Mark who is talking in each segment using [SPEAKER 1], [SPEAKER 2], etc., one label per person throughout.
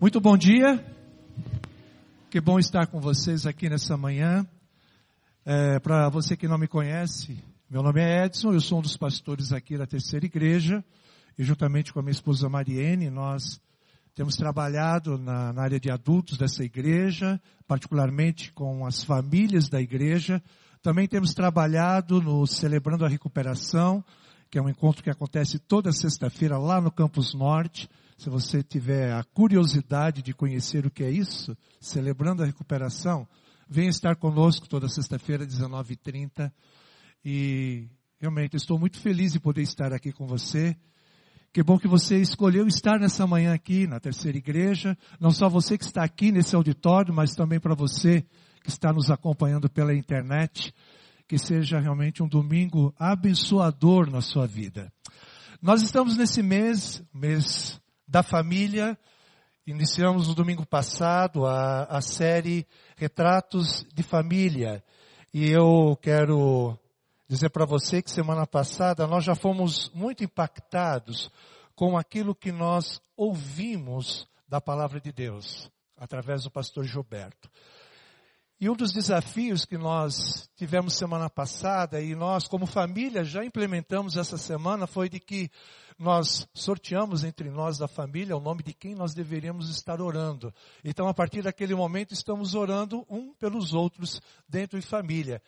[SPEAKER 1] Muito bom dia. Que bom estar com vocês aqui nessa manhã. É, Para você que não me conhece, meu nome é Edson, eu sou um dos pastores aqui da terceira igreja e juntamente com a minha esposa Mariene, nós temos trabalhado na, na área de adultos dessa igreja, particularmente com as famílias da igreja. Também temos trabalhado no Celebrando a Recuperação, que é um encontro que acontece toda sexta-feira lá no Campus Norte. Se você tiver a curiosidade de conhecer o que é isso, Celebrando a Recuperação, venha estar conosco toda sexta-feira, 19h30. E realmente estou muito feliz de poder estar aqui com você. Que bom que você escolheu estar nessa manhã aqui na terceira igreja. Não só você que está aqui nesse auditório, mas também para você que está nos acompanhando pela internet. Que seja realmente um domingo abençoador na sua vida. Nós estamos nesse mês, mês da família. Iniciamos no domingo passado a, a série Retratos de Família. E eu quero dizer para você que semana passada nós já fomos muito impactados com aquilo que nós ouvimos da palavra de Deus, através do pastor Gilberto. E um dos desafios que nós tivemos semana passada e nós como família já implementamos essa semana foi de que nós sorteamos entre nós da família o nome de quem nós deveríamos estar orando. Então a partir daquele momento estamos orando um pelos outros dentro de família.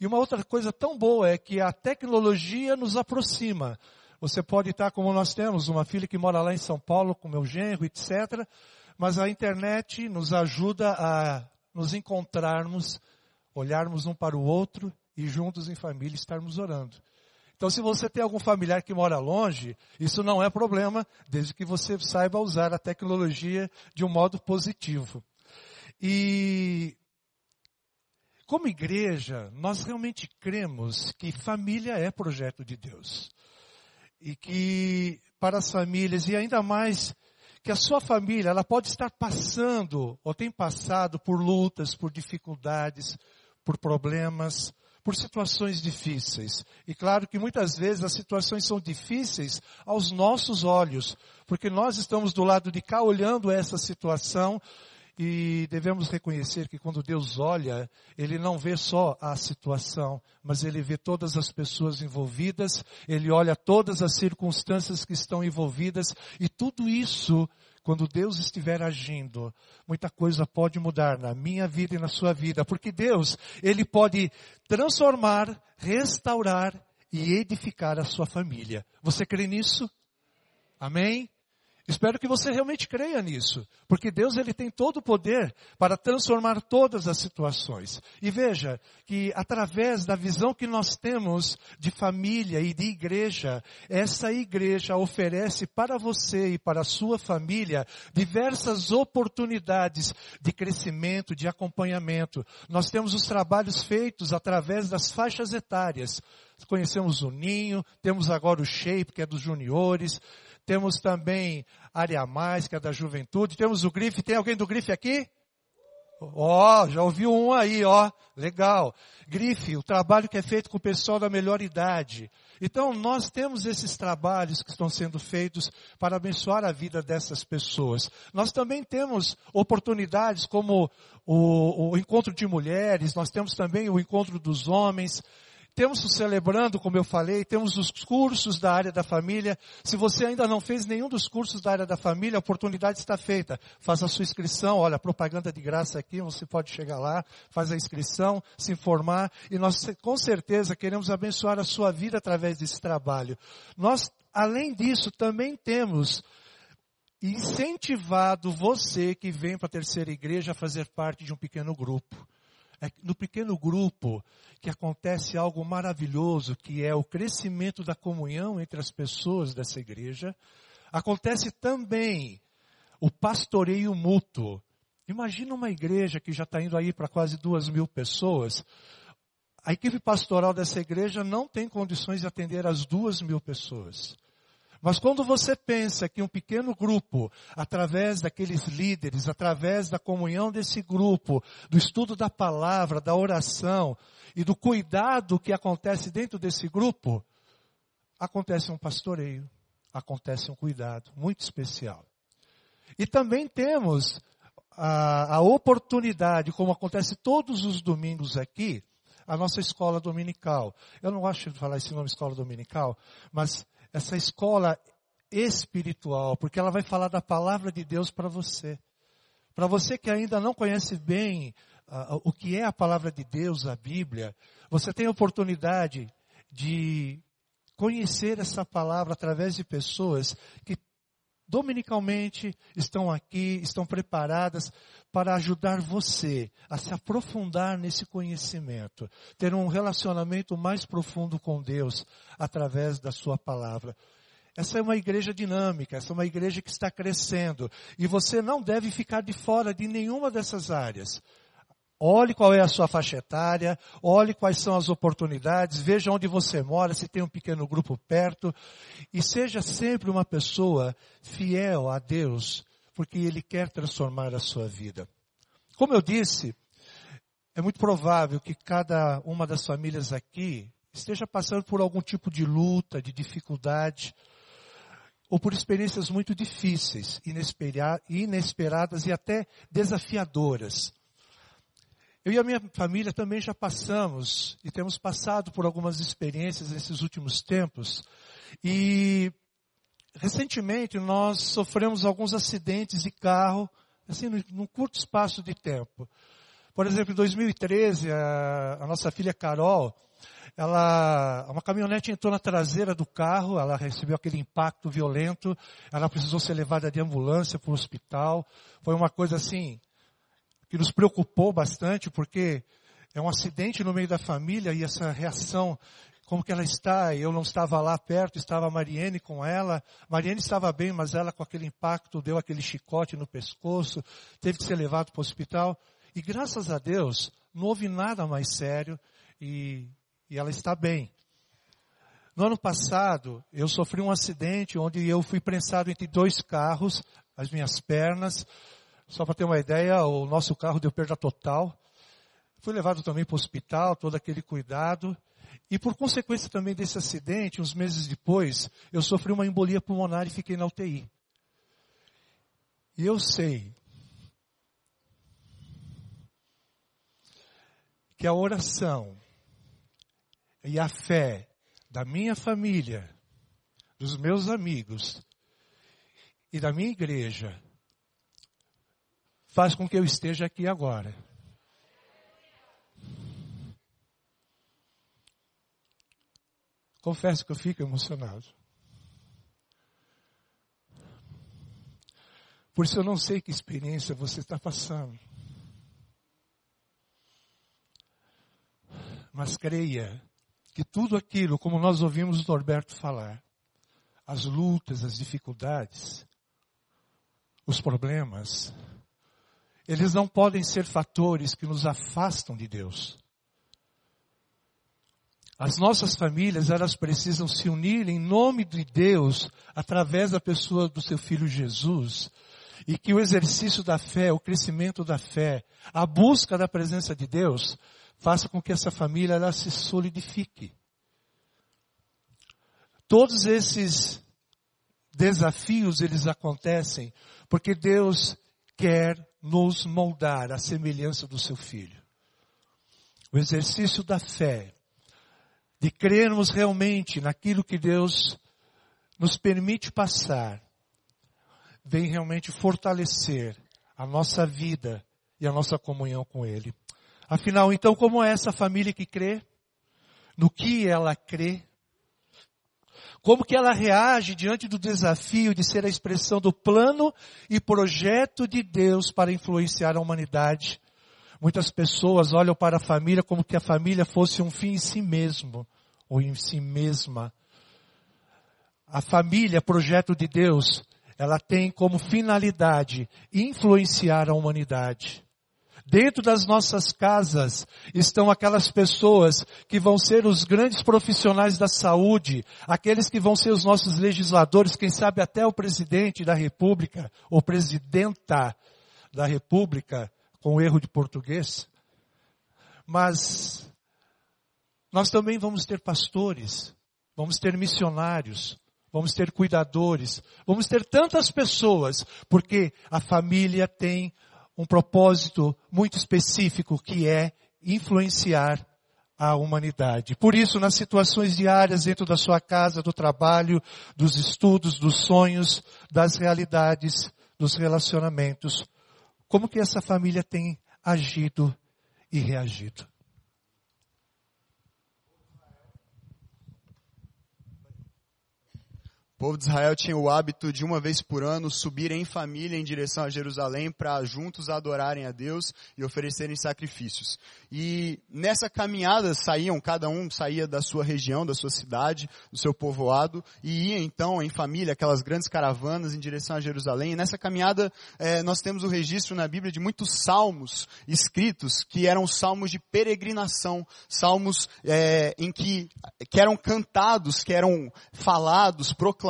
[SPEAKER 1] E uma outra coisa tão boa é que a tecnologia nos aproxima. Você pode estar como nós temos, uma filha que mora lá em São Paulo com meu genro, etc. Mas a internet nos ajuda a nos encontrarmos, olharmos um para o outro e juntos em família estarmos orando. Então, se você tem algum familiar que mora longe, isso não é problema, desde que você saiba usar a tecnologia de um modo positivo. E, como igreja, nós realmente cremos que família é projeto de Deus. E que para as famílias, e ainda mais que a sua família, ela pode estar passando, ou tem passado por lutas, por dificuldades, por problemas, por situações difíceis. E claro que muitas vezes as situações são difíceis aos nossos olhos, porque nós estamos do lado de cá olhando essa situação e devemos reconhecer que quando Deus olha, Ele não vê só a situação, mas Ele vê todas as pessoas envolvidas, Ele olha todas as circunstâncias que estão envolvidas, e tudo isso, quando Deus estiver agindo, muita coisa pode mudar na minha vida e na sua vida, porque Deus, Ele pode transformar, restaurar e edificar a sua família. Você crê nisso? Amém? Espero que você realmente creia nisso, porque Deus ele tem todo o poder para transformar todas as situações. E veja que através da visão que nós temos de família e de igreja, essa igreja oferece para você e para a sua família diversas oportunidades de crescimento, de acompanhamento. Nós temos os trabalhos feitos através das faixas etárias. Conhecemos o Ninho, temos agora o Shape, que é dos juniores, temos também Área Mais, que é da juventude. Temos o Grife. Tem alguém do Grife aqui? Ó, oh, já ouviu um aí, ó. Legal. Grife, o trabalho que é feito com o pessoal da melhor idade. Então, nós temos esses trabalhos que estão sendo feitos para abençoar a vida dessas pessoas. Nós também temos oportunidades como o, o encontro de mulheres, nós temos também o encontro dos homens. Temos o Celebrando, como eu falei, temos os cursos da área da família. Se você ainda não fez nenhum dos cursos da área da família, a oportunidade está feita. Faça a sua inscrição, olha, propaganda de graça aqui, você pode chegar lá, faz a inscrição, se informar, e nós com certeza queremos abençoar a sua vida através desse trabalho. Nós, além disso, também temos incentivado você que vem para a terceira igreja a fazer parte de um pequeno grupo. É no pequeno grupo que acontece algo maravilhoso, que é o crescimento da comunhão entre as pessoas dessa igreja. Acontece também o pastoreio mútuo. Imagina uma igreja que já está indo aí para quase duas mil pessoas. A equipe pastoral dessa igreja não tem condições de atender as duas mil pessoas. Mas quando você pensa que um pequeno grupo, através daqueles líderes, através da comunhão desse grupo, do estudo da palavra, da oração e do cuidado que acontece dentro desse grupo, acontece um pastoreio, acontece um cuidado muito especial. E também temos a, a oportunidade, como acontece todos os domingos aqui, a nossa escola dominical. Eu não gosto de falar esse nome escola dominical, mas essa escola espiritual, porque ela vai falar da palavra de Deus para você. Para você que ainda não conhece bem uh, o que é a palavra de Deus, a Bíblia, você tem a oportunidade de conhecer essa palavra através de pessoas que dominicalmente estão aqui, estão preparadas para ajudar você a se aprofundar nesse conhecimento, ter um relacionamento mais profundo com Deus através da sua palavra. Essa é uma igreja dinâmica, essa é uma igreja que está crescendo. E você não deve ficar de fora de nenhuma dessas áreas. Olhe qual é a sua faixa etária, olhe quais são as oportunidades, veja onde você mora, se tem um pequeno grupo perto, e seja sempre uma pessoa fiel a Deus, porque Ele quer transformar a sua vida. Como eu disse, é muito provável que cada uma das famílias aqui esteja passando por algum tipo de luta, de dificuldade, ou por experiências muito difíceis, inesperadas e até desafiadoras. Eu e a minha família também já passamos e temos passado por algumas experiências nesses últimos tempos. E recentemente nós sofremos alguns acidentes de carro, assim, num curto espaço de tempo. Por exemplo, em 2013, a, a nossa filha Carol, ela, uma caminhonete entrou na traseira do carro, ela recebeu aquele impacto violento, ela precisou ser levada de ambulância para o hospital. Foi uma coisa assim, que nos preocupou bastante, porque é um acidente no meio da família e essa reação, como que ela está, eu não estava lá perto, estava a Mariene com ela, Mariene estava bem, mas ela com aquele impacto deu aquele chicote no pescoço, teve que ser levado para o hospital, e graças a Deus, não houve nada mais sério, e, e ela está bem. No ano passado, eu sofri um acidente onde eu fui prensado entre dois carros, as minhas pernas, só para ter uma ideia, o nosso carro deu perda total. Fui levado também para o hospital, todo aquele cuidado. E por consequência também desse acidente, uns meses depois, eu sofri uma embolia pulmonar e fiquei na UTI. E eu sei que a oração e a fé da minha família, dos meus amigos e da minha igreja faz com que eu esteja aqui agora. Confesso que eu fico emocionado. Por isso eu não sei que experiência você está passando. Mas creia que tudo aquilo, como nós ouvimos o Norberto falar, as lutas, as dificuldades, os problemas, eles não podem ser fatores que nos afastam de Deus. As nossas famílias, elas precisam se unir em nome de Deus, através da pessoa do seu filho Jesus, e que o exercício da fé, o crescimento da fé, a busca da presença de Deus, faça com que essa família ela se solidifique. Todos esses desafios eles acontecem porque Deus quer nos moldar à semelhança do seu filho. O exercício da fé, de crermos realmente naquilo que Deus nos permite passar, vem realmente fortalecer a nossa vida e a nossa comunhão com Ele. Afinal, então, como é essa família que crê? No que ela crê? Como que ela reage diante do desafio de ser a expressão do plano e projeto de Deus para influenciar a humanidade? Muitas pessoas olham para a família como que a família fosse um fim em si mesmo, ou em si mesma. A família, projeto de Deus, ela tem como finalidade influenciar a humanidade. Dentro das nossas casas estão aquelas pessoas que vão ser os grandes profissionais da saúde, aqueles que vão ser os nossos legisladores, quem sabe até o presidente da república, ou presidenta da república, com erro de português. Mas nós também vamos ter pastores, vamos ter missionários, vamos ter cuidadores, vamos ter tantas pessoas, porque a família tem um propósito muito específico que é influenciar a humanidade. Por isso, nas situações diárias dentro da sua casa, do trabalho, dos estudos, dos sonhos, das realidades, dos relacionamentos, como que essa família tem agido e reagido?
[SPEAKER 2] O povo de Israel tinha o hábito de uma vez por ano subir em família em direção a Jerusalém para juntos adorarem a Deus e oferecerem sacrifícios. E nessa caminhada saíam, cada um saía da sua região, da sua cidade, do seu povoado e ia então em família, aquelas grandes caravanas em direção a Jerusalém. E nessa caminhada eh, nós temos o registro na Bíblia de muitos salmos escritos que eram salmos de peregrinação, salmos eh, em que, que eram cantados, que eram falados, proclamados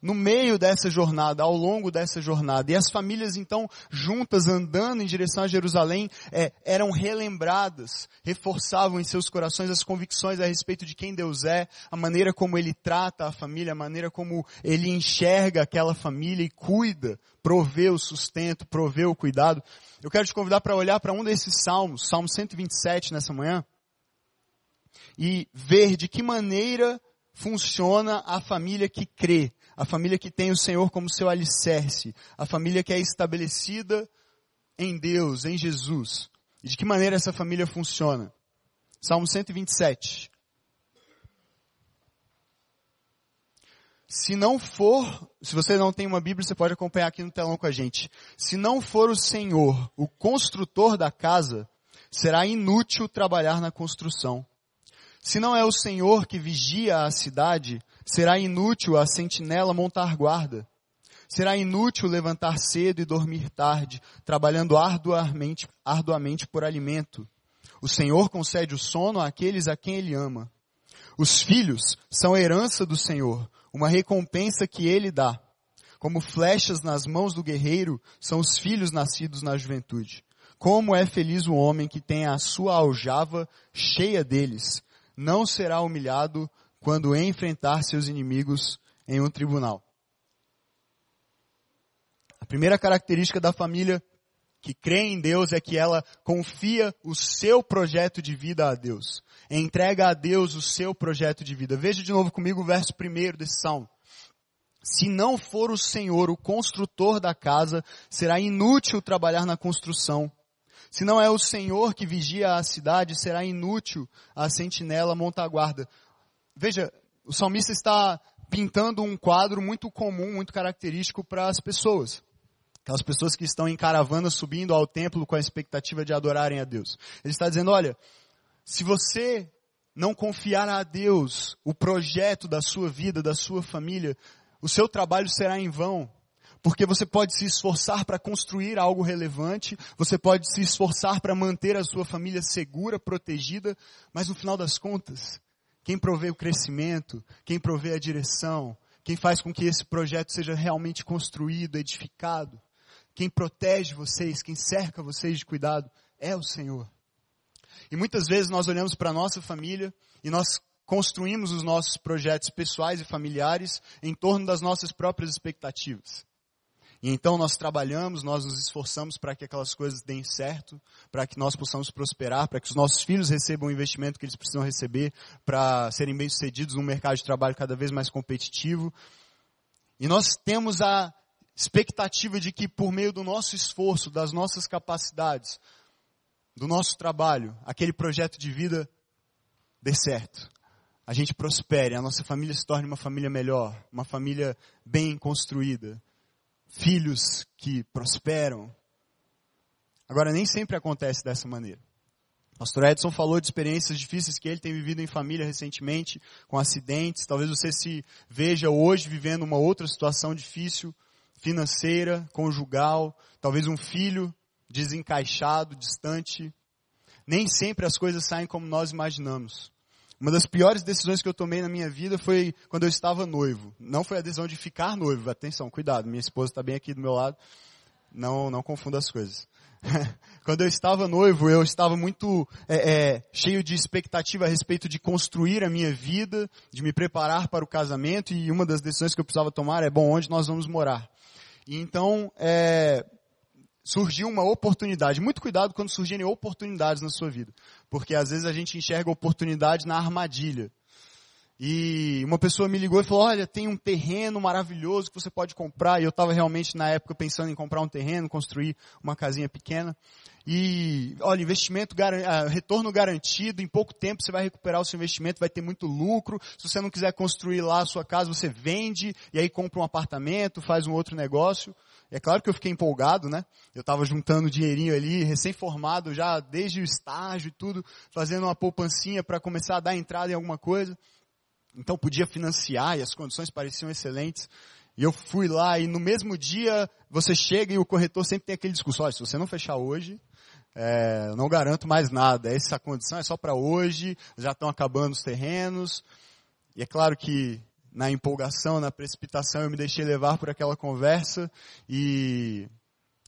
[SPEAKER 2] no meio dessa jornada, ao longo dessa jornada. E as famílias então juntas andando em direção a Jerusalém é, eram relembradas, reforçavam em seus corações as convicções a respeito de quem Deus é, a maneira como Ele trata a família, a maneira como Ele enxerga aquela família e cuida, provê o sustento, provê o cuidado. Eu quero te convidar para olhar para um desses salmos, Salmo 127 nessa manhã, e ver de que maneira funciona a família que crê, a família que tem o Senhor como seu alicerce, a família que é estabelecida em Deus, em Jesus. E de que maneira essa família funciona? Salmo 127. Se não for, se você não tem uma Bíblia, você pode acompanhar aqui no telão com a gente. Se não for o Senhor, o construtor da casa, será inútil trabalhar na construção. Se não é o Senhor que vigia a cidade, será inútil a sentinela montar guarda. Será inútil levantar cedo e dormir tarde, trabalhando arduamente, arduamente por alimento. O Senhor concede o sono àqueles a quem Ele ama. Os filhos são herança do Senhor, uma recompensa que Ele dá. Como flechas nas mãos do guerreiro são os filhos nascidos na juventude. Como é feliz o homem que tem a sua aljava cheia deles não será humilhado quando enfrentar seus inimigos em um tribunal. A primeira característica da família que crê em Deus é que ela confia o seu projeto de vida a Deus. Entrega a Deus o seu projeto de vida. Veja de novo comigo o verso primeiro desse salmo. Se não for o Senhor o construtor da casa, será inútil trabalhar na construção. Se não é o Senhor que vigia a cidade, será inútil a sentinela montar guarda. Veja, o salmista está pintando um quadro muito comum, muito característico para as pessoas. Aquelas pessoas que estão em caravana subindo ao templo com a expectativa de adorarem a Deus. Ele está dizendo, olha, se você não confiar a Deus o projeto da sua vida, da sua família, o seu trabalho será em vão. Porque você pode se esforçar para construir algo relevante, você pode se esforçar para manter a sua família segura, protegida, mas no final das contas, quem provê o crescimento, quem provê a direção, quem faz com que esse projeto seja realmente construído, edificado, quem protege vocês, quem cerca vocês de cuidado, é o Senhor. E muitas vezes nós olhamos para a nossa família e nós construímos os nossos projetos pessoais e familiares em torno das nossas próprias expectativas. E então nós trabalhamos, nós nos esforçamos para que aquelas coisas deem certo, para que nós possamos prosperar, para que os nossos filhos recebam o investimento que eles precisam receber para serem bem-sucedidos num mercado de trabalho cada vez mais competitivo. E nós temos a expectativa de que por meio do nosso esforço, das nossas capacidades, do nosso trabalho, aquele projeto de vida dê certo. A gente prospere, a nossa família se torne uma família melhor, uma família bem construída, filhos que prosperam. Agora, nem sempre acontece dessa maneira. Pastor Edson falou de experiências difíceis que ele tem vivido em família recentemente, com acidentes. Talvez você se veja hoje vivendo uma outra situação difícil, financeira, conjugal, talvez um filho desencaixado, distante. Nem sempre as coisas saem como nós imaginamos. Uma das piores decisões que eu tomei na minha vida foi quando eu estava noivo. Não foi a decisão de ficar noivo. Atenção, cuidado. Minha esposa está bem aqui do meu lado. Não, não confunda as coisas. quando eu estava noivo, eu estava muito é, é, cheio de expectativa a respeito de construir a minha vida, de me preparar para o casamento, e uma das decisões que eu precisava tomar é, bom, onde nós vamos morar? E então, é, surgiu uma oportunidade. Muito cuidado quando surgirem oportunidades na sua vida. Porque às vezes a gente enxerga oportunidade na armadilha. E uma pessoa me ligou e falou, olha, tem um terreno maravilhoso que você pode comprar. E eu estava realmente na época pensando em comprar um terreno, construir uma casinha pequena. E, olha, investimento, ah, retorno garantido, em pouco tempo você vai recuperar o seu investimento, vai ter muito lucro. Se você não quiser construir lá a sua casa, você vende e aí compra um apartamento, faz um outro negócio. É claro que eu fiquei empolgado, né? Eu estava juntando dinheirinho ali, recém-formado já desde o estágio e tudo, fazendo uma poupancinha para começar a dar entrada em alguma coisa. Então podia financiar e as condições pareciam excelentes. E eu fui lá e no mesmo dia você chega e o corretor sempre tem aquele discurso, olha, se você não fechar hoje, é, não garanto mais nada. Essa condição é só para hoje, já estão acabando os terrenos. E é claro que na empolgação, na precipitação, eu me deixei levar por aquela conversa e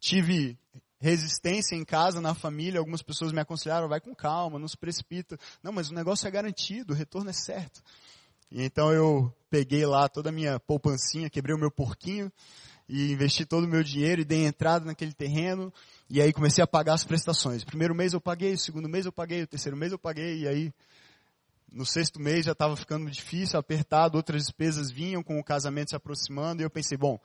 [SPEAKER 2] tive resistência em casa, na família. Algumas pessoas me aconselharam, vai com calma, não se precipita. Não, mas o negócio é garantido, o retorno é certo. E então eu peguei lá toda a minha poupancinha, quebrei o meu porquinho e investi todo o meu dinheiro e dei entrada naquele terreno. E aí comecei a pagar as prestações. Primeiro mês eu paguei, o segundo mês eu paguei, o terceiro mês eu paguei, e aí no sexto mês já estava ficando difícil, apertado, outras despesas vinham com o casamento se aproximando, e eu pensei, bom,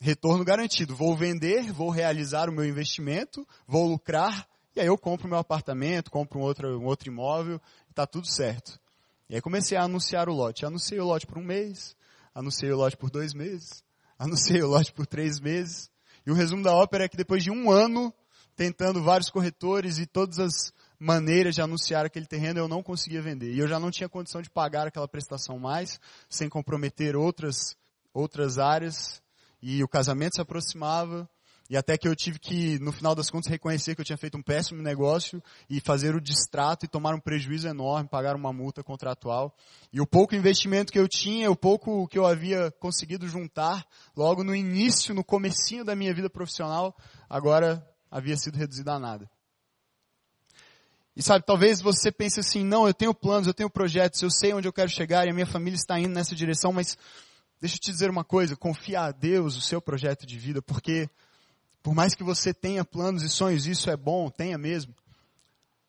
[SPEAKER 2] retorno garantido, vou vender, vou realizar o meu investimento, vou lucrar, e aí eu compro meu apartamento, compro um outro, um outro imóvel, está tudo certo. E aí comecei a anunciar o lote. Anunciei o lote por um mês, anunciei o lote por dois meses, anunciei o lote por três meses. E o resumo da ópera é que depois de um ano, tentando vários corretores e todas as maneiras de anunciar aquele terreno, eu não conseguia vender. E eu já não tinha condição de pagar aquela prestação mais, sem comprometer outras, outras áreas. E o casamento se aproximava. E até que eu tive que, no final das contas, reconhecer que eu tinha feito um péssimo negócio e fazer o distrato e tomar um prejuízo enorme, pagar uma multa contratual. E o pouco investimento que eu tinha, o pouco que eu havia conseguido juntar, logo no início, no comecinho da minha vida profissional, agora havia sido reduzido a nada. E sabe, talvez você pense assim, não, eu tenho planos, eu tenho projetos, eu sei onde eu quero chegar e a minha família está indo nessa direção, mas deixa eu te dizer uma coisa, confia a Deus o seu projeto de vida, porque por mais que você tenha planos e sonhos, isso é bom, tenha mesmo,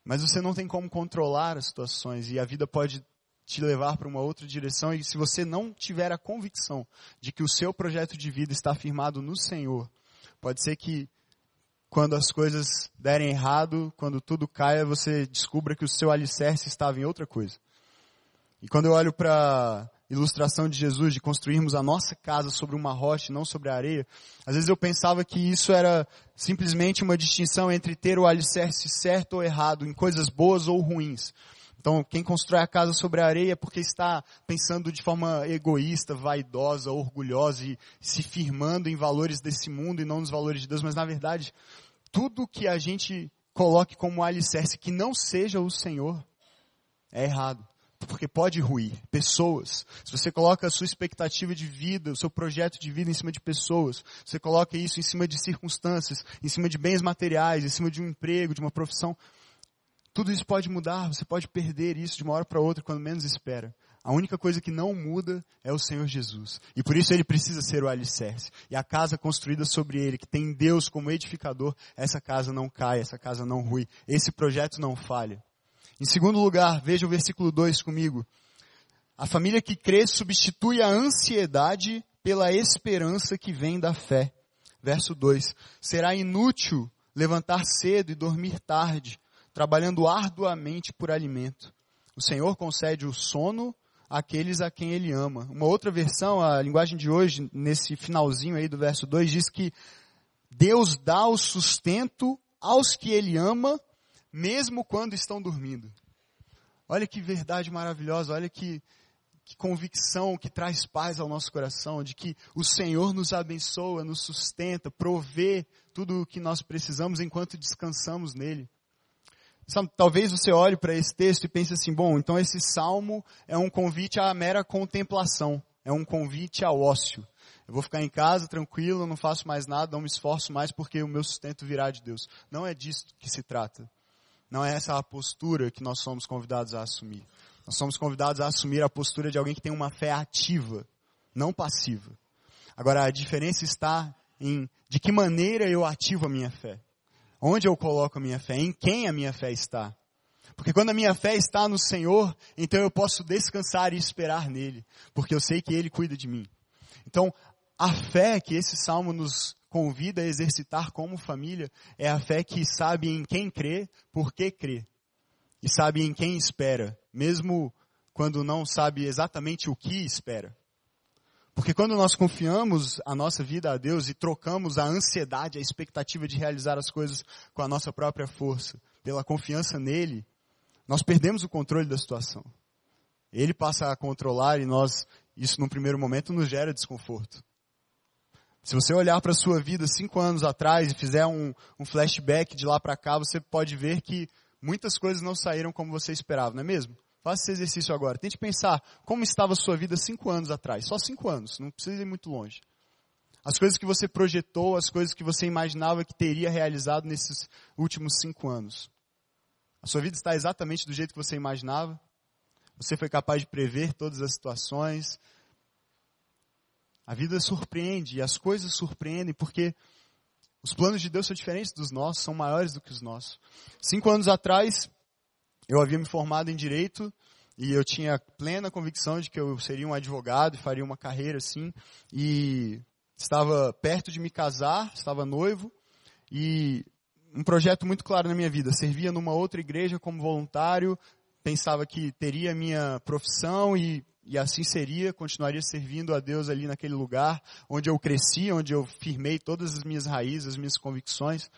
[SPEAKER 2] mas você não tem como controlar as situações e a vida pode te levar para uma outra direção. E se você não tiver a convicção de que o seu projeto de vida está firmado no Senhor, pode ser que quando as coisas derem errado, quando tudo caia, você descubra que o seu alicerce estava em outra coisa. E quando eu olho para a ilustração de Jesus de construirmos a nossa casa sobre uma rocha, não sobre a areia, às vezes eu pensava que isso era simplesmente uma distinção entre ter o alicerce certo ou errado, em coisas boas ou ruins. Então, quem constrói a casa sobre a areia é porque está pensando de forma egoísta, vaidosa, orgulhosa e se firmando em valores desse mundo e não nos valores de Deus. Mas, na verdade, tudo que a gente coloque como alicerce que não seja o Senhor é errado. Porque pode ruir pessoas. Se você coloca a sua expectativa de vida, o seu projeto de vida em cima de pessoas, você coloca isso em cima de circunstâncias, em cima de bens materiais, em cima de um emprego, de uma profissão, tudo isso pode mudar, você pode perder isso de uma hora para outra quando menos espera. A única coisa que não muda é o Senhor Jesus. E por isso ele precisa ser o alicerce. E a casa construída sobre ele, que tem Deus como edificador, essa casa não cai, essa casa não rui. Esse projeto não falha. Em segundo lugar, veja o versículo 2 comigo. A família que crê substitui a ansiedade pela esperança que vem da fé. Verso 2. Será inútil levantar cedo e dormir tarde trabalhando arduamente por alimento. O Senhor concede o sono àqueles a quem Ele ama. Uma outra versão, a linguagem de hoje, nesse finalzinho aí do verso 2, diz que Deus dá o sustento aos que Ele ama, mesmo quando estão dormindo. Olha que verdade maravilhosa, olha que, que convicção que traz paz ao nosso coração, de que o Senhor nos abençoa, nos sustenta, provê tudo o que nós precisamos enquanto descansamos nele. Talvez você olhe para esse texto e pense assim, bom, então esse salmo é um convite à mera contemplação, é um convite ao ócio. Eu vou ficar em casa tranquilo, não faço mais nada, não me esforço mais porque o meu sustento virá de Deus. Não é disso que se trata. Não é essa a postura que nós somos convidados a assumir. Nós somos convidados a assumir a postura de alguém que tem uma fé ativa, não passiva. Agora, a diferença está em de que maneira eu ativo a minha fé. Onde eu coloco a minha fé, em quem a minha fé está. Porque quando a minha fé está no Senhor, então eu posso descansar e esperar nele, porque eu sei que ele cuida de mim. Então, a fé que esse salmo nos convida a exercitar como família é a fé que sabe em quem crê, por que crê. E sabe em quem espera, mesmo quando não sabe exatamente o que espera. Porque quando nós confiamos a nossa vida a Deus e trocamos a ansiedade, a expectativa de realizar as coisas com a nossa própria força, pela confiança nele, nós perdemos o controle da situação. Ele passa a controlar e nós, isso num primeiro momento nos gera desconforto. Se você olhar para a sua vida cinco anos atrás e fizer um, um flashback de lá para cá, você pode ver que muitas coisas não saíram como você esperava, não é mesmo? Faça esse exercício agora. Tente pensar como estava a sua vida cinco anos atrás. Só cinco anos, não precisa ir muito longe. As coisas que você projetou, as coisas que você imaginava que teria realizado nesses últimos cinco anos. A sua vida está exatamente do jeito que você imaginava? Você foi capaz de prever todas as situações? A vida surpreende e as coisas surpreendem porque os planos de Deus são diferentes dos nossos, são maiores do que os nossos. Cinco anos atrás, eu havia me formado em direito e eu tinha plena convicção de que eu seria um advogado e faria uma carreira assim. E estava perto de me casar, estava noivo e um projeto muito claro na minha vida. Servia numa outra igreja como voluntário, pensava que teria minha profissão e, e assim seria, continuaria servindo a Deus ali naquele lugar onde eu cresci, onde eu firmei todas as minhas raízes, as minhas convicções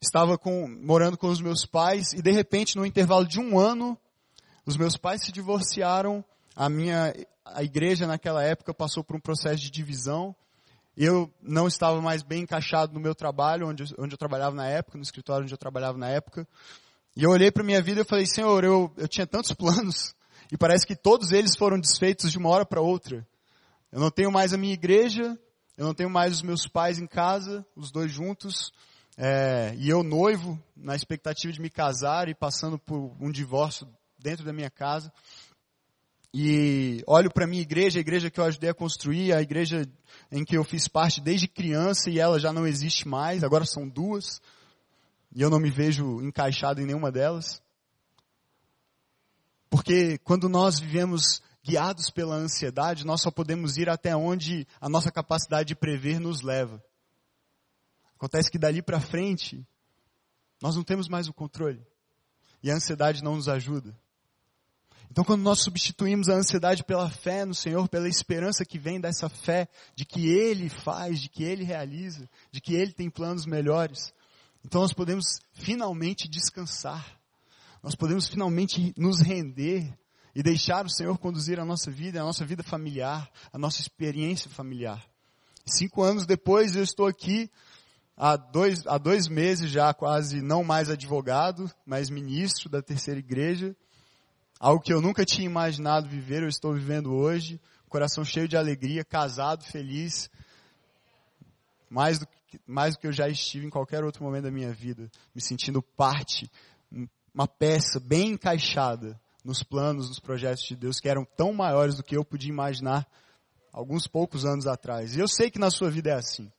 [SPEAKER 2] estava com, morando com os meus pais e de repente, no intervalo de um ano, os meus pais se divorciaram. A minha a igreja naquela época passou por um processo de divisão. Eu não estava mais bem encaixado no meu trabalho, onde, onde eu trabalhava na época, no escritório onde eu trabalhava na época. E eu olhei para minha vida e falei, Senhor, eu, eu tinha tantos planos e parece que todos eles foram desfeitos de uma hora para outra. Eu não tenho mais a minha igreja, eu não tenho mais os meus pais em casa, os dois juntos. É, e eu noivo, na expectativa de me casar e passando por um divórcio dentro da minha casa. E olho para minha igreja, a igreja que eu ajudei a construir, a igreja em que eu fiz parte desde criança e ela já não existe mais, agora são duas. E eu não me vejo encaixado em nenhuma delas. Porque quando nós vivemos guiados pela ansiedade, nós só podemos ir até onde a nossa capacidade de prever nos leva. Acontece que dali para frente, nós não temos mais o controle. E a ansiedade não nos ajuda. Então, quando nós substituímos a ansiedade pela fé no Senhor, pela esperança que vem dessa fé, de que Ele faz, de que Ele realiza, de que Ele tem planos melhores, então nós podemos finalmente descansar. Nós podemos finalmente nos render e deixar o Senhor conduzir a nossa vida, a nossa vida familiar, a nossa experiência familiar. Cinco anos depois eu estou aqui há dois, há dois meses já quase não mais advogado, mas ministro da terceira igreja. Algo que eu nunca tinha imaginado viver, eu estou vivendo hoje. Coração cheio de alegria, casado, feliz. Mais do, mais do que eu já estive em qualquer outro momento da minha vida. Me sentindo parte, uma peça bem encaixada nos planos, nos projetos de Deus que eram tão maiores do que eu podia imaginar alguns poucos anos atrás. E eu sei que na sua vida é assim.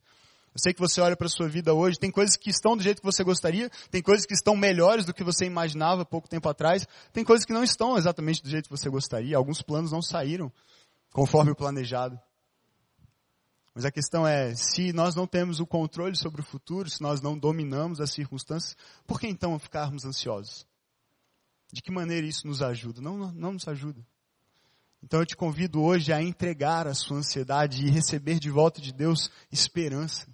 [SPEAKER 2] Eu sei que você olha para a sua vida hoje, tem coisas que estão do jeito que você gostaria, tem coisas que estão melhores do que você imaginava pouco tempo atrás, tem coisas que não estão exatamente do jeito que você gostaria, alguns planos não saíram conforme o planejado. Mas a questão é, se nós não temos o controle sobre o futuro, se nós não dominamos as circunstâncias, por que então ficarmos ansiosos? De que maneira isso nos ajuda? Não, não, nos ajuda. Então eu te convido hoje a entregar a sua ansiedade e receber de volta de Deus esperança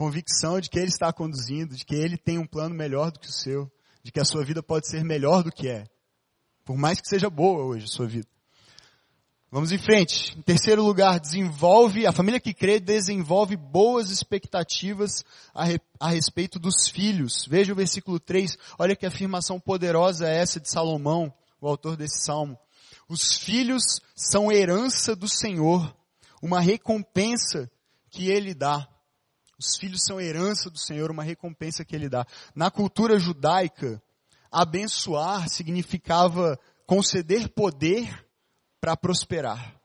[SPEAKER 2] convicção de que Ele está conduzindo, de que Ele tem um plano melhor do que o seu, de que a sua vida pode ser melhor do que é. Por mais que seja boa hoje a sua vida. Vamos em frente. Em terceiro lugar, desenvolve, a família que crê desenvolve boas expectativas a, re, a respeito dos filhos. Veja o versículo 3, olha que afirmação poderosa é essa de Salomão, o autor desse salmo. Os filhos são herança do Senhor, uma recompensa que ele dá. Os filhos são herança do Senhor, uma recompensa que ele dá. Na cultura judaica, abençoar significava conceder poder para prosperar.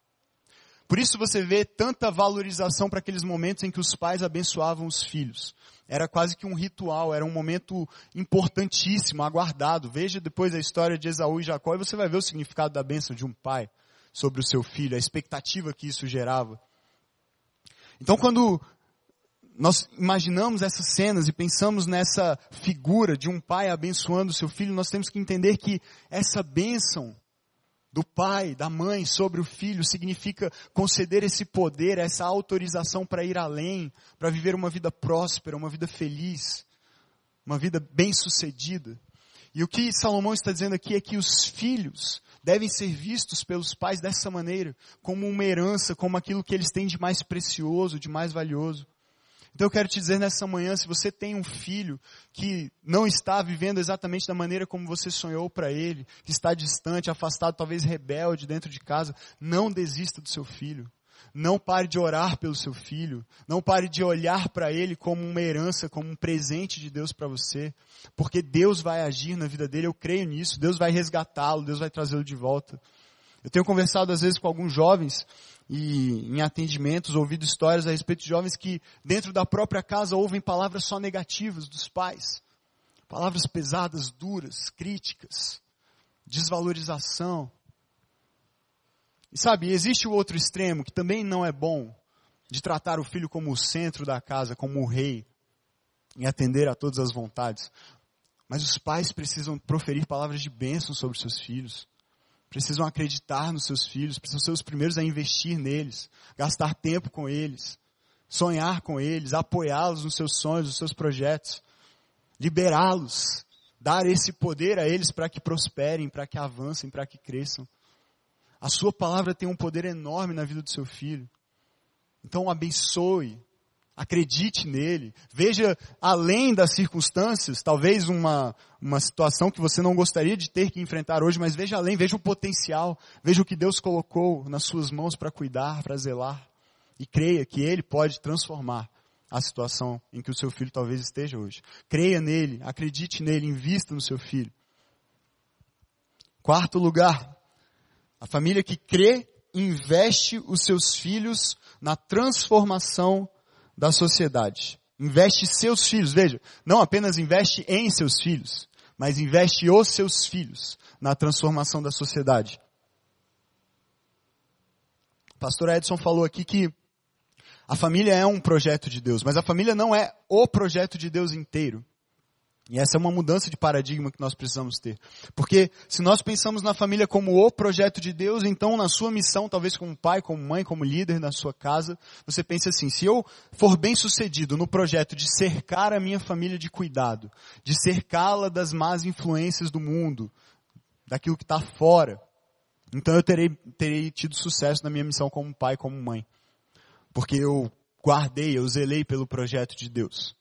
[SPEAKER 2] Por isso você vê tanta valorização para aqueles momentos em que os pais abençoavam os filhos. Era quase que um ritual, era um momento importantíssimo, aguardado. Veja depois a história de Esaú e Jacó e você vai ver o significado da bênção de um pai sobre o seu filho, a expectativa que isso gerava. Então quando nós imaginamos essas cenas e pensamos nessa figura de um pai abençoando seu filho, nós temos que entender que essa bênção do pai, da mãe sobre o filho significa conceder esse poder, essa autorização para ir além, para viver uma vida próspera, uma vida feliz, uma vida bem-sucedida. E o que Salomão está dizendo aqui é que os filhos devem ser vistos pelos pais dessa maneira, como uma herança, como aquilo que eles têm de mais precioso, de mais valioso. Então eu quero te dizer nessa manhã, se você tem um filho que não está vivendo exatamente da maneira como você sonhou para ele, que está distante, afastado, talvez rebelde dentro de casa, não desista do seu filho. Não pare de orar pelo seu filho. Não pare de olhar para ele como uma herança, como um presente de Deus para você. Porque Deus vai agir na vida dele, eu creio nisso. Deus vai resgatá-lo, Deus vai trazê-lo de volta. Eu tenho conversado às vezes com alguns jovens e em atendimentos ouvido histórias a respeito de jovens que dentro da própria casa ouvem palavras só negativas dos pais. Palavras pesadas, duras, críticas, desvalorização. E sabe, existe o outro extremo que também não é bom, de tratar o filho como o centro da casa, como o rei, e atender a todas as vontades. Mas os pais precisam proferir palavras de bênção sobre seus filhos precisam acreditar nos seus filhos, precisam ser os primeiros a investir neles, gastar tempo com eles, sonhar com eles, apoiá-los nos seus sonhos, nos seus projetos, liberá-los, dar esse poder a eles para que prosperem, para que avancem, para que cresçam. A sua palavra tem um poder enorme na vida do seu filho. Então abençoe, Acredite nele. Veja além das circunstâncias, talvez uma, uma situação que você não gostaria de ter que enfrentar hoje, mas veja além, veja o potencial, veja o que Deus colocou nas suas mãos para cuidar, para zelar. E creia que Ele pode transformar a situação em que o seu filho talvez esteja hoje. Creia nele, acredite nele, invista no seu filho. Quarto lugar, a família que crê investe os seus filhos na transformação da sociedade. Investe seus filhos, veja, não apenas investe em seus filhos, mas investe os seus filhos na transformação da sociedade. O pastor Edson falou aqui que a família é um projeto de Deus, mas a família não é o projeto de Deus inteiro. E essa é uma mudança de paradigma que nós precisamos ter. Porque se nós pensamos na família como o projeto de Deus, então na sua missão, talvez como pai, como mãe, como líder na sua casa, você pensa assim, se eu for bem sucedido no projeto de cercar a minha família de cuidado, de cercá-la das más influências do mundo, daquilo que está fora, então eu terei, terei tido sucesso na minha missão como pai, como mãe. Porque eu guardei, eu zelei pelo projeto de Deus.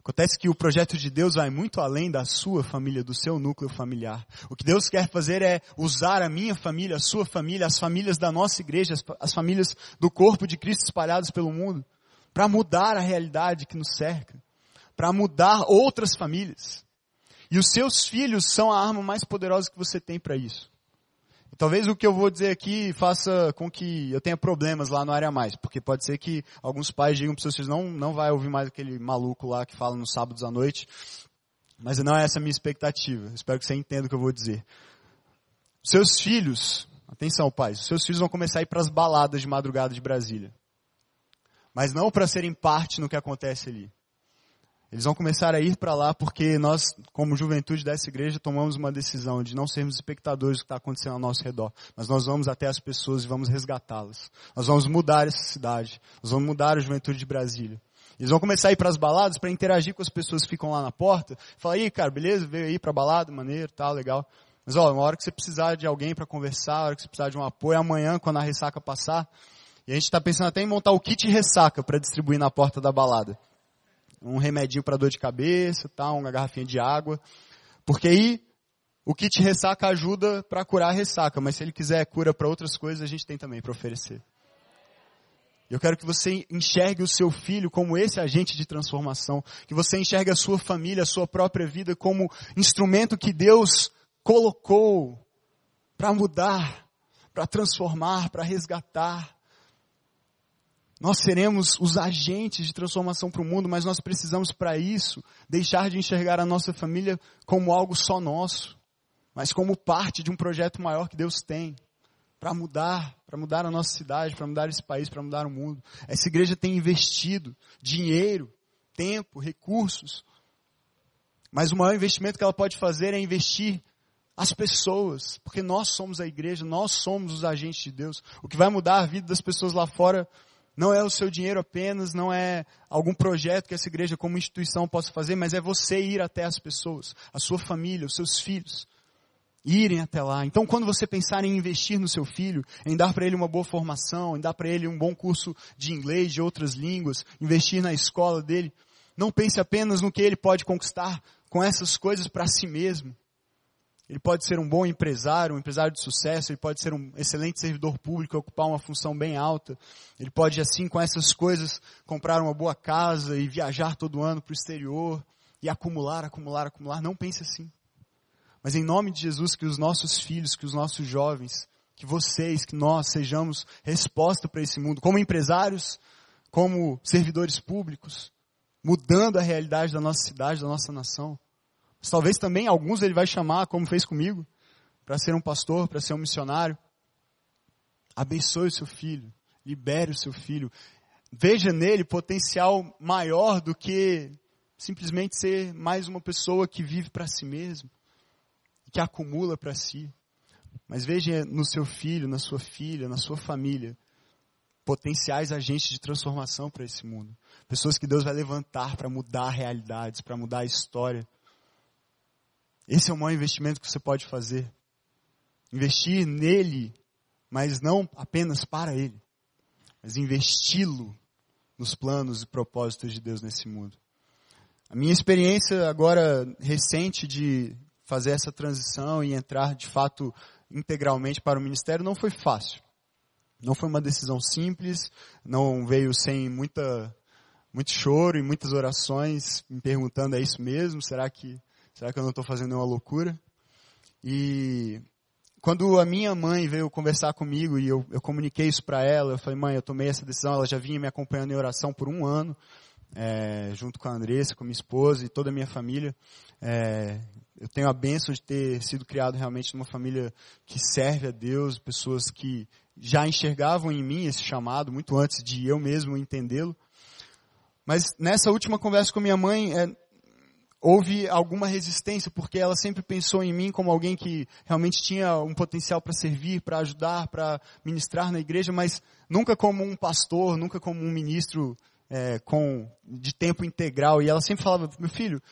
[SPEAKER 2] Acontece que o projeto de Deus vai muito além da sua família, do seu núcleo familiar. O que Deus quer fazer é usar a minha família, a sua família, as famílias da nossa igreja, as famílias do corpo de Cristo espalhados pelo mundo, para mudar a realidade que nos cerca, para mudar outras famílias. E os seus filhos são a arma mais poderosa que você tem para isso. Talvez o que eu vou dizer aqui faça com que eu tenha problemas lá no área mais, porque pode ser que alguns pais digam para seus filhos, não, não vai ouvir mais aquele maluco lá que fala nos sábados à noite, mas não é essa a minha expectativa. Espero que você entenda o que eu vou dizer. Seus filhos, atenção pais, seus filhos vão começar a ir para as baladas de madrugada de Brasília. Mas não para serem parte no que acontece ali. Eles vão começar a ir para lá porque nós, como juventude dessa igreja, tomamos uma decisão de não sermos espectadores do que está acontecendo ao nosso redor. Mas nós vamos até as pessoas e vamos resgatá-las. Nós vamos mudar essa cidade. Nós vamos mudar a juventude de Brasília. Eles vão começar a ir para as baladas para interagir com as pessoas que ficam lá na porta. Falar, aí cara, beleza? Veio aí para balada, maneiro, tal, legal. Mas ó, uma hora que você precisar de alguém para conversar, uma hora que você precisar de um apoio, amanhã, quando a ressaca passar. E a gente está pensando até em montar o kit ressaca para distribuir na porta da balada um remedinho para dor de cabeça, tá, uma garrafinha de água. Porque aí o kit ressaca ajuda para curar a ressaca, mas se ele quiser cura para outras coisas, a gente tem também para oferecer. Eu quero que você enxergue o seu filho como esse agente de transformação, que você enxergue a sua família, a sua própria vida como instrumento que Deus colocou para mudar, para transformar, para resgatar. Nós seremos os agentes de transformação para o mundo, mas nós precisamos para isso deixar de enxergar a nossa família como algo só nosso, mas como parte de um projeto maior que Deus tem para mudar, para mudar a nossa cidade, para mudar esse país, para mudar o mundo. Essa igreja tem investido dinheiro, tempo, recursos. Mas o maior investimento que ela pode fazer é investir as pessoas, porque nós somos a igreja, nós somos os agentes de Deus. O que vai mudar a vida das pessoas lá fora não é o seu dinheiro apenas, não é algum projeto que essa igreja como instituição possa fazer, mas é você ir até as pessoas, a sua família, os seus filhos irem até lá. Então, quando você pensar em investir no seu filho, em dar para ele uma boa formação, em dar para ele um bom curso de inglês, de outras línguas, investir na escola dele, não pense apenas no que ele pode conquistar com essas coisas para si mesmo. Ele pode ser um bom empresário, um empresário de sucesso, ele pode ser um excelente servidor público, ocupar uma função bem alta. Ele pode, assim, com essas coisas, comprar uma boa casa e viajar todo ano para o exterior e acumular, acumular, acumular. Não pense assim. Mas em nome de Jesus, que os nossos filhos, que os nossos jovens, que vocês, que nós sejamos resposta para esse mundo, como empresários, como servidores públicos, mudando a realidade da nossa cidade, da nossa nação. Talvez também alguns ele vai chamar, como fez comigo, para ser um pastor, para ser um missionário. Abençoe o seu filho, libere o seu filho. Veja nele potencial maior do que simplesmente ser mais uma pessoa que vive para si mesmo que acumula para si. Mas veja no seu filho, na sua filha, na sua família, potenciais agentes de transformação para esse mundo. Pessoas que Deus vai levantar para mudar realidades, para mudar a história. Esse é o maior investimento que você pode fazer. Investir nele, mas não apenas para ele, mas investi-lo nos planos e propósitos de Deus nesse mundo. A minha experiência agora recente de fazer essa transição e entrar de fato integralmente para o ministério não foi fácil. Não foi uma decisão simples, não veio sem muita, muito choro e muitas orações me perguntando é isso mesmo? Será que, será que eu não estou fazendo uma loucura? E quando a minha mãe veio conversar comigo e eu, eu comuniquei isso para ela, eu falei, mãe, eu tomei essa decisão, ela já vinha me acompanhando em oração por um ano, é, junto com a Andressa, com minha esposa e toda a minha família. É, eu tenho a benção de ter sido criado realmente numa família que serve a Deus, pessoas que já enxergavam em mim esse chamado muito antes de eu mesmo entendê-lo. Mas nessa última conversa com minha mãe, é, houve alguma resistência, porque ela sempre pensou em mim como alguém que realmente tinha um potencial para servir, para ajudar, para ministrar na igreja, mas nunca como um pastor, nunca como um ministro é, com de tempo integral. E ela sempre falava, meu filho,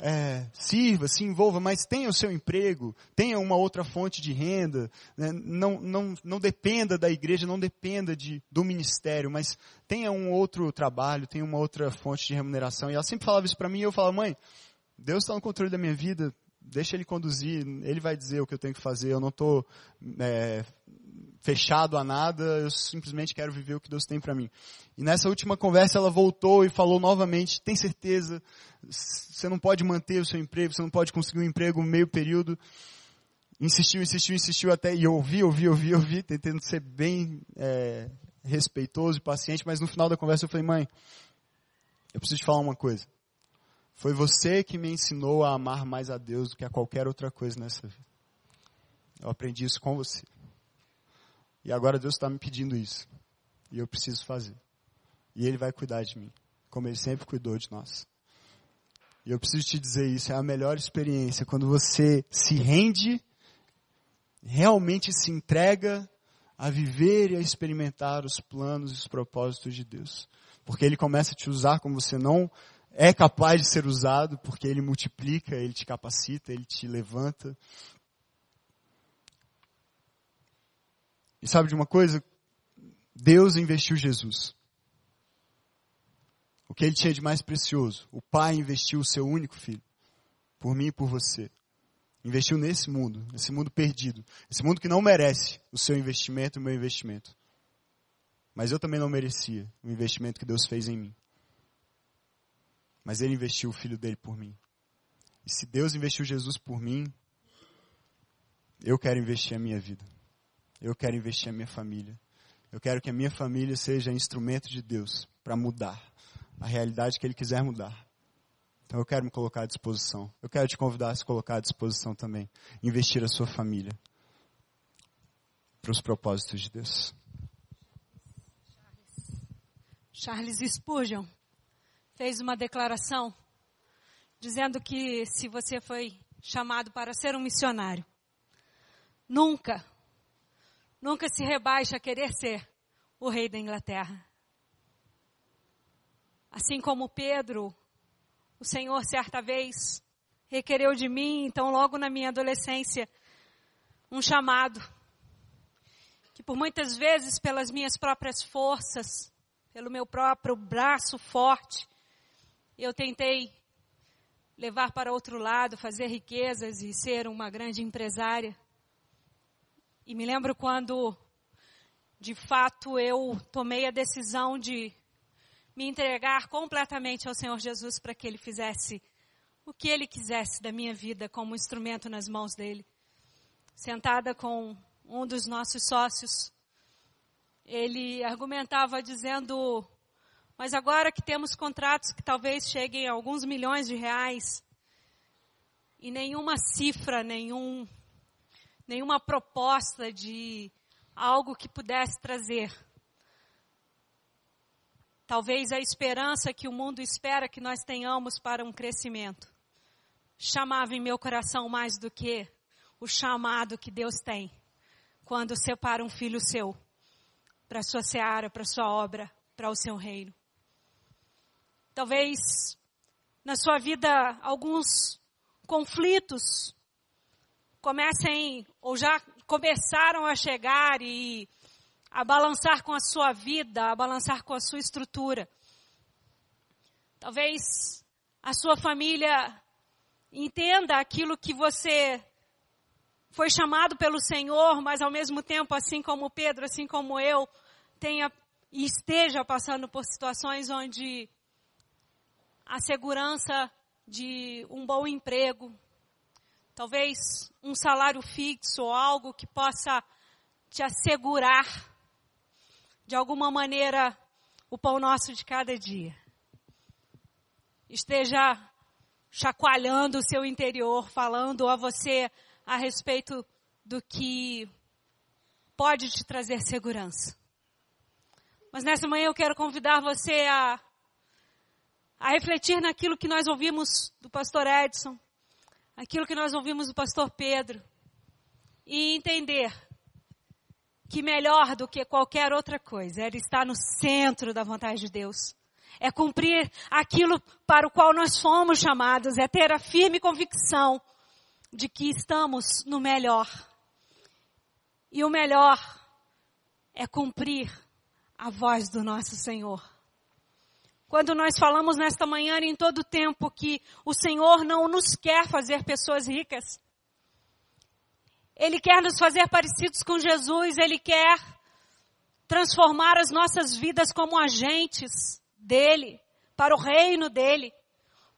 [SPEAKER 2] é, sirva, se envolva, mas tenha o seu emprego, tenha uma outra fonte de renda, né? não, não, não dependa da igreja, não dependa de, do ministério, mas tenha um outro trabalho, tenha uma outra fonte de remuneração. E ela sempre falava isso para mim e eu falava, mãe, Deus está no controle da minha vida, deixa Ele conduzir, Ele vai dizer o que eu tenho que fazer, eu não estou é, fechado a nada, eu simplesmente quero viver o que Deus tem para mim. E nessa última conversa ela voltou e falou novamente, tem certeza, você não pode manter o seu emprego, você não pode conseguir um emprego meio período. Insistiu, insistiu, insistiu até, e ouvi, ouvi, ouvi, ouvi, tentando ser bem é, respeitoso e paciente, mas no final da conversa eu falei, mãe, eu preciso te falar uma coisa. Foi você que me ensinou a amar mais a Deus do que a qualquer outra coisa nessa vida. Eu aprendi isso com você. E agora Deus está me pedindo isso. E eu preciso fazer. E Ele vai cuidar de mim, como Ele sempre cuidou de nós. E eu preciso te dizer isso, é a melhor experiência quando você se rende, realmente se entrega a viver e a experimentar os planos e os propósitos de Deus. Porque Ele começa a te usar como você não é capaz de ser usado, porque Ele multiplica, Ele te capacita, Ele te levanta, E sabe de uma coisa? Deus investiu Jesus. O que ele tinha de mais precioso? O Pai investiu o seu único filho. Por mim e por você. Investiu nesse mundo, nesse mundo perdido. Esse mundo que não merece o seu investimento e o meu investimento. Mas eu também não merecia o investimento que Deus fez em mim. Mas Ele investiu o filho dele por mim. E se Deus investiu Jesus por mim, eu quero investir a minha vida. Eu quero investir a minha família. Eu quero que a minha família seja instrumento de Deus para mudar a realidade que Ele quiser mudar. Então eu quero me colocar à disposição. Eu quero te convidar a se colocar à disposição também. Investir a sua família para os propósitos de Deus.
[SPEAKER 3] Charles Spurgeon fez uma declaração dizendo que se você foi chamado para ser um missionário, nunca, nunca se rebaixa a querer ser o rei da Inglaterra. Assim como Pedro, o Senhor certa vez requereu de mim, então logo na minha adolescência, um chamado que por muitas vezes pelas minhas próprias forças, pelo meu próprio braço forte, eu tentei levar para outro lado, fazer riquezas e ser uma grande empresária. E me lembro quando, de fato, eu tomei a decisão de me entregar completamente ao Senhor Jesus para que Ele fizesse o que Ele quisesse da minha vida como instrumento nas mãos dele. Sentada com um dos nossos sócios, ele argumentava dizendo: Mas agora que temos contratos que talvez cheguem a alguns milhões de reais, e nenhuma cifra, nenhum, nenhuma proposta de algo que pudesse trazer talvez a esperança que o mundo espera que nós tenhamos para um crescimento, chamava em meu coração mais do que o chamado que Deus tem quando separa um filho seu para sua seara, para sua obra, para o seu reino. Talvez na sua vida alguns conflitos comecem ou já começaram a chegar e a balançar com a sua vida, a balançar com a sua estrutura. Talvez a sua família entenda aquilo que você foi chamado pelo Senhor, mas ao mesmo tempo, assim como Pedro, assim como eu, tenha e esteja passando por situações onde a segurança de um bom emprego, talvez um salário fixo ou algo que possa te assegurar de alguma maneira, o pão nosso de cada dia. Esteja chacoalhando o seu interior, falando a você a respeito do que pode te trazer segurança. Mas nessa manhã eu quero convidar você a, a refletir naquilo que nós ouvimos do pastor Edson, aquilo que nós ouvimos do pastor Pedro, e entender que melhor do que qualquer outra coisa era estar no centro da vontade de Deus. É cumprir aquilo para o qual nós fomos chamados, é ter a firme convicção de que estamos no melhor. E o melhor é cumprir a voz do nosso Senhor. Quando nós falamos nesta manhã em todo tempo que o Senhor não nos quer fazer pessoas ricas, ele quer nos fazer parecidos com Jesus, Ele quer transformar as nossas vidas como agentes dele, para o reino dele,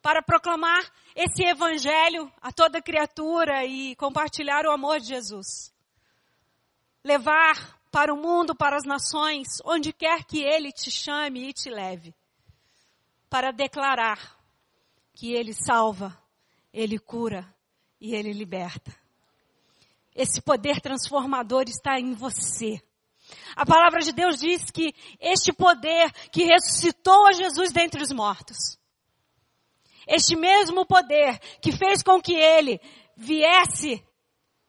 [SPEAKER 3] para proclamar esse evangelho a toda criatura e compartilhar o amor de Jesus. Levar para o mundo, para as nações, onde quer que ele te chame e te leve, para declarar que ele salva, ele cura e ele liberta. Esse poder transformador está em você. A palavra de Deus diz que este poder que ressuscitou a Jesus dentre os mortos, este mesmo poder que fez com que ele viesse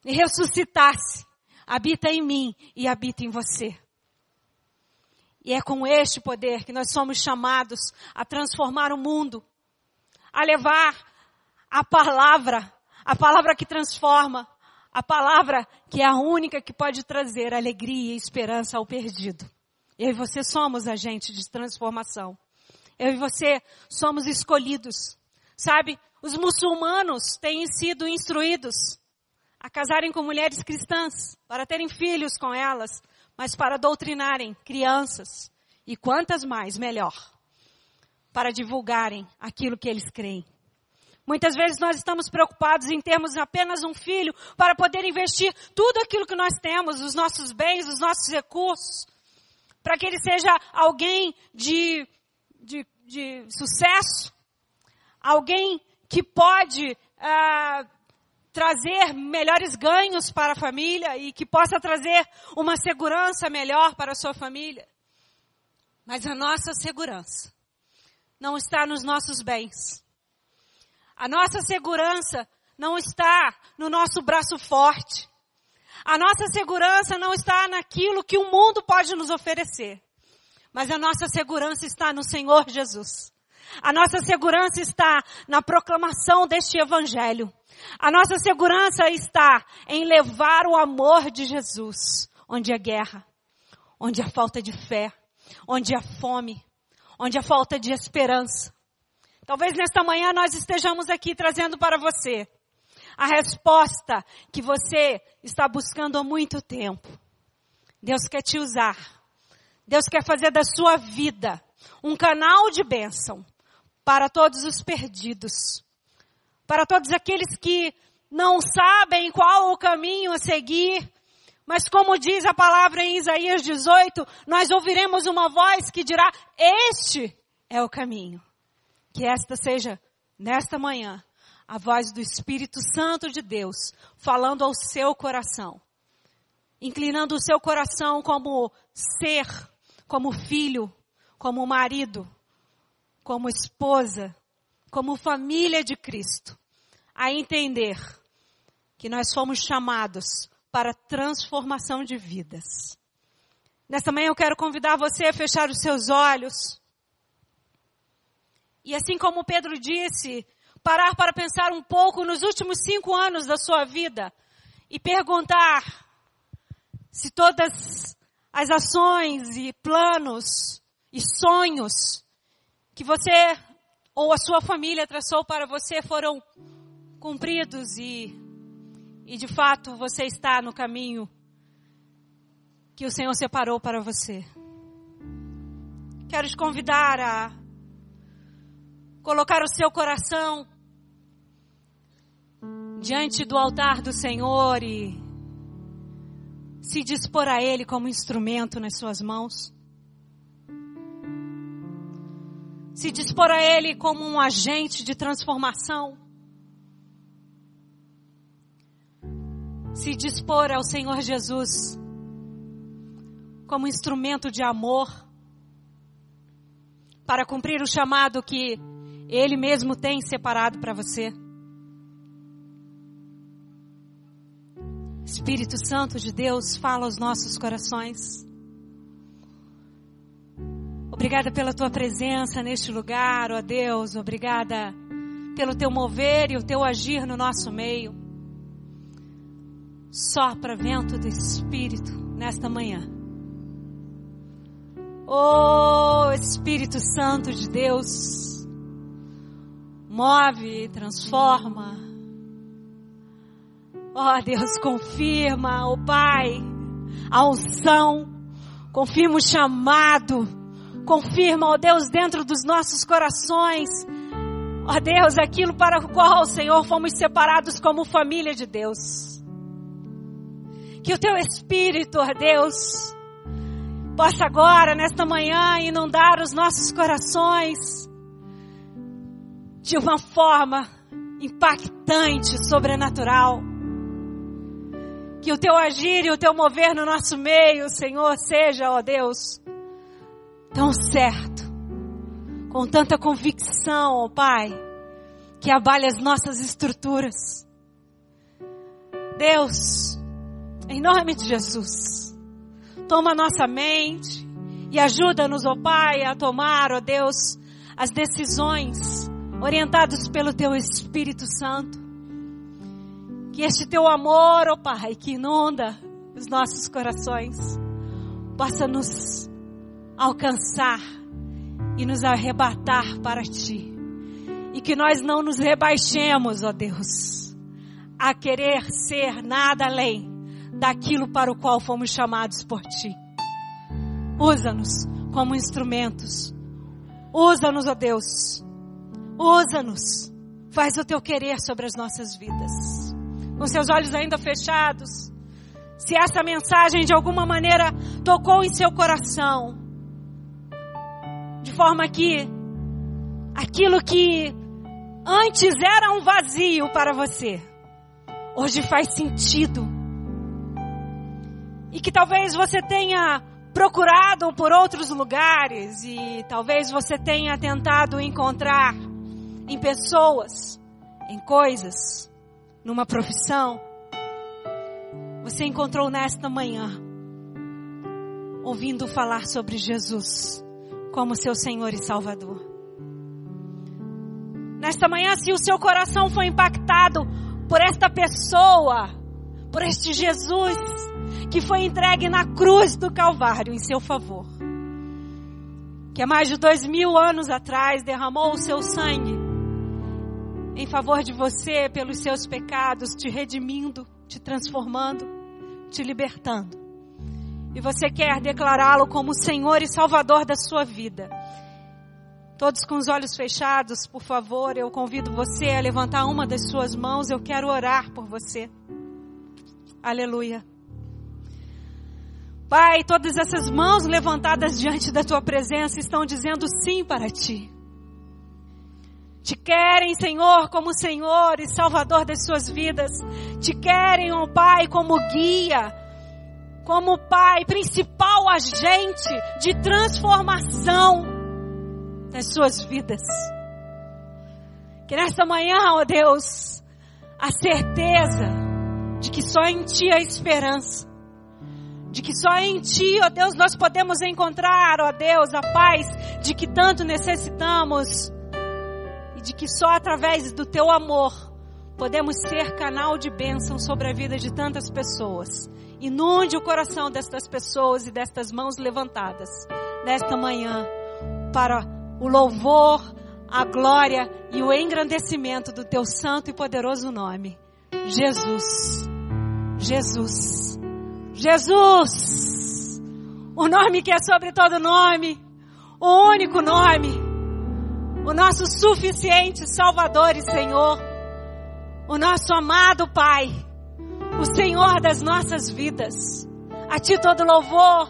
[SPEAKER 3] e ressuscitasse, habita em mim e habita em você. E é com este poder que nós somos chamados a transformar o mundo, a levar a palavra, a palavra que transforma, a palavra que é a única que pode trazer alegria e esperança ao perdido. Eu e você somos agentes de transformação. Eu e você somos escolhidos. Sabe, os muçulmanos têm sido instruídos a casarem com mulheres cristãs, para terem filhos com elas, mas para doutrinarem crianças e quantas mais, melhor, para divulgarem aquilo que eles creem. Muitas vezes nós estamos preocupados em termos apenas um filho para poder investir tudo aquilo que nós temos, os nossos bens, os nossos recursos, para que ele seja alguém de, de, de sucesso, alguém que pode ah, trazer melhores ganhos para a família e que possa trazer uma segurança melhor para a sua família. Mas a nossa segurança não está nos nossos bens. A nossa segurança não está no nosso braço forte. A nossa segurança não está naquilo que o mundo pode nos oferecer. Mas a nossa segurança está no Senhor Jesus. A nossa segurança está na proclamação deste evangelho. A nossa segurança está em levar o amor de Jesus onde há guerra, onde há falta de fé, onde há fome, onde há falta de esperança. Talvez nesta manhã nós estejamos aqui trazendo para você a resposta que você está buscando há muito tempo. Deus quer te usar. Deus quer fazer da sua vida um canal de bênção para todos os perdidos. Para todos aqueles que não sabem qual o caminho a seguir, mas como diz a palavra em Isaías 18, nós ouviremos uma voz que dirá: Este é o caminho. Que esta seja, nesta manhã, a voz do Espírito Santo de Deus falando ao seu coração. Inclinando o seu coração como ser, como filho, como marido, como esposa, como família de Cristo, a entender que nós fomos chamados para transformação de vidas. Nesta manhã eu quero convidar você a fechar os seus olhos e assim como Pedro disse, parar para pensar um pouco nos últimos cinco anos da sua vida e perguntar se todas as ações e planos e sonhos que você ou a sua família traçou para você foram cumpridos e, e de fato você está no caminho que o Senhor separou para você. Quero te convidar a colocar o seu coração diante do altar do Senhor e se dispor a Ele como instrumento nas suas mãos. Se dispor a Ele como um agente de transformação. Se dispor ao Senhor Jesus como instrumento de amor para cumprir o chamado que ele mesmo tem separado para você. Espírito Santo de Deus, fala aos nossos corações. Obrigada pela tua presença neste lugar, ó Deus. Obrigada pelo teu mover e o teu agir no nosso meio. Sopra vento do Espírito nesta manhã. Oh Espírito Santo de Deus, move, transforma. Ó oh, Deus, confirma, oh, Pai, a unção, confirma o chamado, confirma, ó Deus, dentro dos nossos corações, ó Deus, aquilo para o qual, Senhor, fomos separados como família de Deus. Que o Teu Espírito, ó Deus, possa agora, nesta manhã, inundar os nossos corações, de uma forma impactante, sobrenatural. Que o teu agir e o teu mover no nosso meio, Senhor, seja, ó Deus, tão certo, com tanta convicção, ó Pai, que abale as nossas estruturas. Deus, em nome de Jesus, toma nossa mente e ajuda-nos, ó Pai, a tomar, ó Deus, as decisões orientados pelo Teu Espírito Santo. Que este Teu amor, ó oh Pai, que inunda os nossos corações, possa nos alcançar e nos arrebatar para Ti. E que nós não nos rebaixemos, ó Deus, a querer ser nada além daquilo para o qual fomos chamados por Ti. Usa-nos como instrumentos. Usa-nos, ó Deus. Usa-nos. Faz o teu querer sobre as nossas vidas. Com seus olhos ainda fechados. Se essa mensagem de alguma maneira tocou em seu coração, forma que aquilo que antes era um vazio para você, hoje faz sentido. E que talvez você tenha procurado por outros lugares e talvez você tenha tentado encontrar em pessoas, em coisas, numa profissão. Você encontrou nesta manhã, ouvindo falar sobre Jesus como seu Senhor e Salvador. Nesta manhã, se o seu coração foi impactado por esta pessoa, por este Jesus que foi entregue na cruz do Calvário em seu favor, que há mais de dois mil anos atrás derramou o seu sangue em favor de você pelos seus pecados, te redimindo, te transformando, te libertando. E você quer declará-lo como Senhor e Salvador da sua vida. Todos com os olhos fechados, por favor, eu convido você a levantar uma das suas mãos. Eu quero orar por você. Aleluia. Pai, todas essas mãos levantadas diante da tua presença estão dizendo sim para ti. Te querem, Senhor, como Senhor e Salvador das suas vidas. Te querem, ó oh Pai, como guia, como Pai, principal agente de transformação nas suas vidas. Que nesta manhã, ó Deus, a certeza de que só em Ti há esperança. De que só em Ti, ó Deus, nós podemos encontrar, ó Deus, a paz de que tanto necessitamos. E de que só através do Teu amor podemos ser canal de bênção sobre a vida de tantas pessoas. Inunde o coração destas pessoas e destas mãos levantadas nesta manhã para o louvor, a glória e o engrandecimento do teu santo e poderoso nome. Jesus. Jesus. Jesus. O nome que é sobre todo nome. O único nome. O nosso suficiente Salvador e Senhor. O nosso amado Pai. O Senhor das nossas vidas. A Ti todo louvor.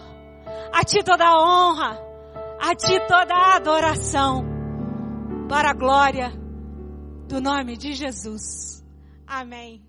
[SPEAKER 3] A Ti toda honra a ti toda adoração para a glória do nome de Jesus. Amém.